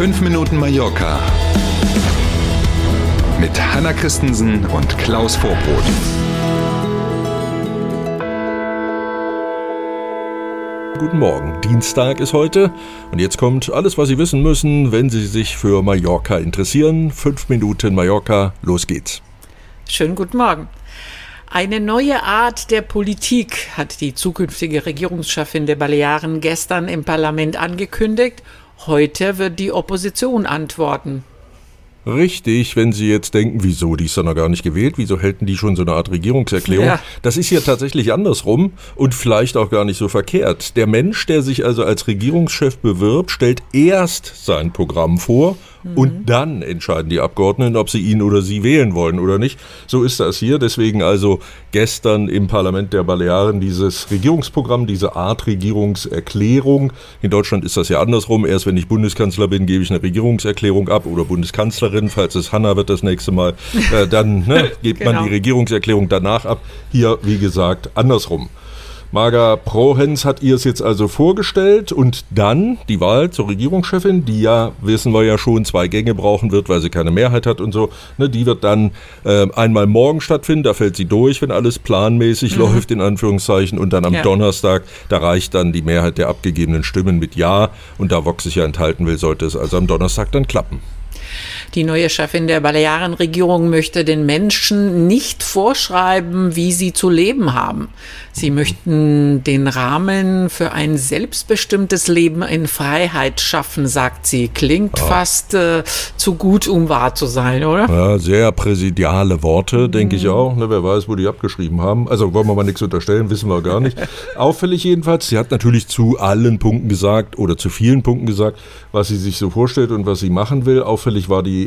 5 Minuten Mallorca mit Hanna Christensen und Klaus Vorbrot. Guten Morgen. Dienstag ist heute und jetzt kommt alles, was Sie wissen müssen, wenn Sie sich für Mallorca interessieren. 5 Minuten Mallorca, los geht's. Schönen guten Morgen. Eine neue Art der Politik hat die zukünftige Regierungschefin der Balearen gestern im Parlament angekündigt. Heute wird die Opposition antworten. Richtig, wenn Sie jetzt denken, wieso, die ist doch noch gar nicht gewählt, wieso hälten die schon so eine Art Regierungserklärung? Ja. Das ist hier tatsächlich andersrum und vielleicht auch gar nicht so verkehrt. Der Mensch, der sich also als Regierungschef bewirbt, stellt erst sein Programm vor und dann entscheiden die Abgeordneten, ob sie ihn oder sie wählen wollen oder nicht. So ist das hier. Deswegen also gestern im Parlament der Balearen dieses Regierungsprogramm, diese Art Regierungserklärung. In Deutschland ist das ja andersrum. Erst wenn ich Bundeskanzler bin, gebe ich eine Regierungserklärung ab oder Bundeskanzlerin, falls es Hanna wird das nächste Mal, äh, dann ne, gibt genau. man die Regierungserklärung danach ab. Hier, wie gesagt, andersrum. Marga Prohens hat ihr es jetzt also vorgestellt und dann die Wahl zur Regierungschefin, die ja, wissen wir ja schon, zwei Gänge brauchen wird, weil sie keine Mehrheit hat und so, ne, die wird dann äh, einmal morgen stattfinden, da fällt sie durch, wenn alles planmäßig mhm. läuft, in Anführungszeichen, und dann am ja. Donnerstag, da reicht dann die Mehrheit der abgegebenen Stimmen mit Ja und da Vox sich ja enthalten will, sollte es also am Donnerstag dann klappen. Die neue Chefin der Balearenregierung möchte den Menschen nicht vorschreiben, wie sie zu leben haben. Sie möchten den Rahmen für ein selbstbestimmtes Leben in Freiheit schaffen, sagt sie. Klingt ja. fast äh, zu gut, um wahr zu sein, oder? Ja, sehr präsidiale Worte, denke mhm. ich auch. Ne, wer weiß, wo die abgeschrieben haben. Also wollen wir mal nichts unterstellen, wissen wir gar nicht. Auffällig jedenfalls, sie hat natürlich zu allen Punkten gesagt oder zu vielen Punkten gesagt, was sie sich so vorstellt und was sie machen will. Auffällig war die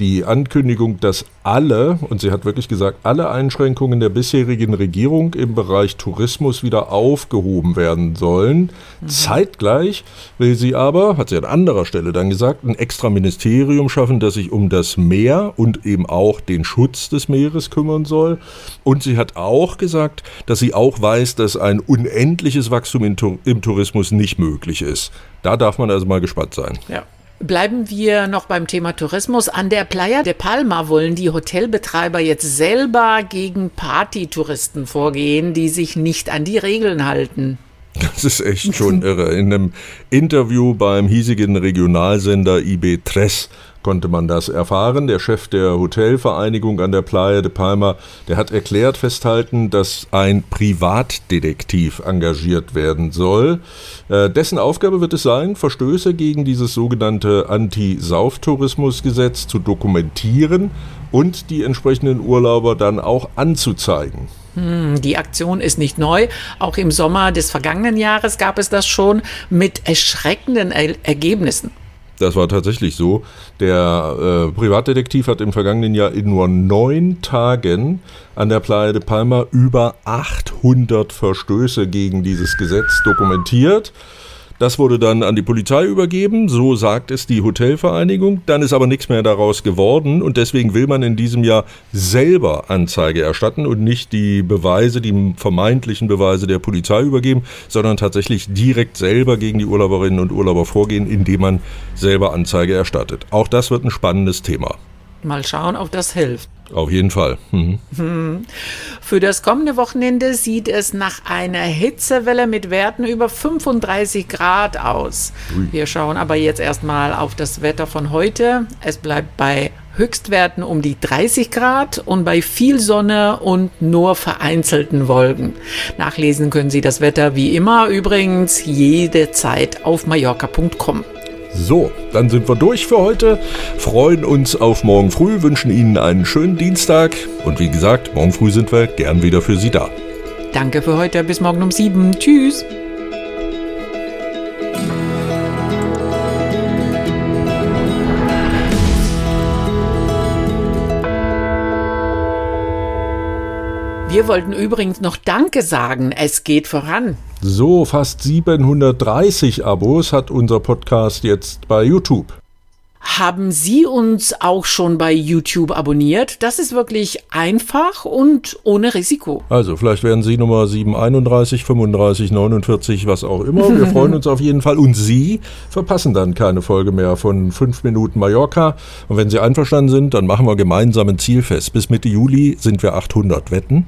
die, Ankündigung, dass alle, und sie hat wirklich gesagt, alle Einschränkungen der bisherigen Regierung im Bereich Tourismus wieder aufgehoben werden sollen. Mhm. Zeitgleich will sie aber, hat sie an anderer Stelle dann gesagt, ein extra Ministerium schaffen, das sich um das Meer und eben auch den Schutz des Meeres kümmern soll. Und sie hat auch gesagt, dass sie auch weiß, dass ein unendliches Wachstum im Tourismus nicht möglich ist. Da darf man also mal gespannt sein. Ja. Bleiben wir noch beim Thema Tourismus. An der Playa de Palma wollen die Hotelbetreiber jetzt selber gegen Partytouristen vorgehen, die sich nicht an die Regeln halten. Das ist echt schon irre. In einem Interview beim hiesigen Regionalsender IB3 konnte man das erfahren. Der Chef der Hotelvereinigung an der Playa de Palma, der hat erklärt, festhalten, dass ein Privatdetektiv engagiert werden soll. Äh, dessen Aufgabe wird es sein, Verstöße gegen dieses sogenannte Anti-Sauftourismus-Gesetz zu dokumentieren und die entsprechenden Urlauber dann auch anzuzeigen. Hm, die Aktion ist nicht neu. Auch im Sommer des vergangenen Jahres gab es das schon mit erschreckenden Ergebnissen. Das war tatsächlich so. Der äh, Privatdetektiv hat im vergangenen Jahr in nur neun Tagen an der Playa de Palma über 800 Verstöße gegen dieses Gesetz dokumentiert. Das wurde dann an die Polizei übergeben, so sagt es die Hotelvereinigung. Dann ist aber nichts mehr daraus geworden und deswegen will man in diesem Jahr selber Anzeige erstatten und nicht die Beweise, die vermeintlichen Beweise der Polizei übergeben, sondern tatsächlich direkt selber gegen die Urlauberinnen und Urlauber vorgehen, indem man selber Anzeige erstattet. Auch das wird ein spannendes Thema. Mal schauen, ob das hilft. Auf jeden Fall. Mhm. Für das kommende Wochenende sieht es nach einer Hitzewelle mit Werten über 35 Grad aus. Ui. Wir schauen aber jetzt erstmal auf das Wetter von heute. Es bleibt bei Höchstwerten um die 30 Grad und bei viel Sonne und nur vereinzelten Wolken. Nachlesen können Sie das Wetter wie immer übrigens jederzeit auf mallorca.com. So, dann sind wir durch für heute. Freuen uns auf morgen früh, wünschen Ihnen einen schönen Dienstag und wie gesagt, morgen früh sind wir gern wieder für Sie da. Danke für heute, bis morgen um sieben. Tschüss. Wir wollten übrigens noch Danke sagen. Es geht voran. So, fast 730 Abos hat unser Podcast jetzt bei YouTube. Haben Sie uns auch schon bei YouTube abonniert? Das ist wirklich einfach und ohne Risiko. Also, vielleicht werden Sie Nummer 731, 35, 49, was auch immer. Wir freuen uns auf jeden Fall. Und Sie verpassen dann keine Folge mehr von 5 Minuten Mallorca. Und wenn Sie einverstanden sind, dann machen wir gemeinsam ein Zielfest. Bis Mitte Juli sind wir 800. Wetten?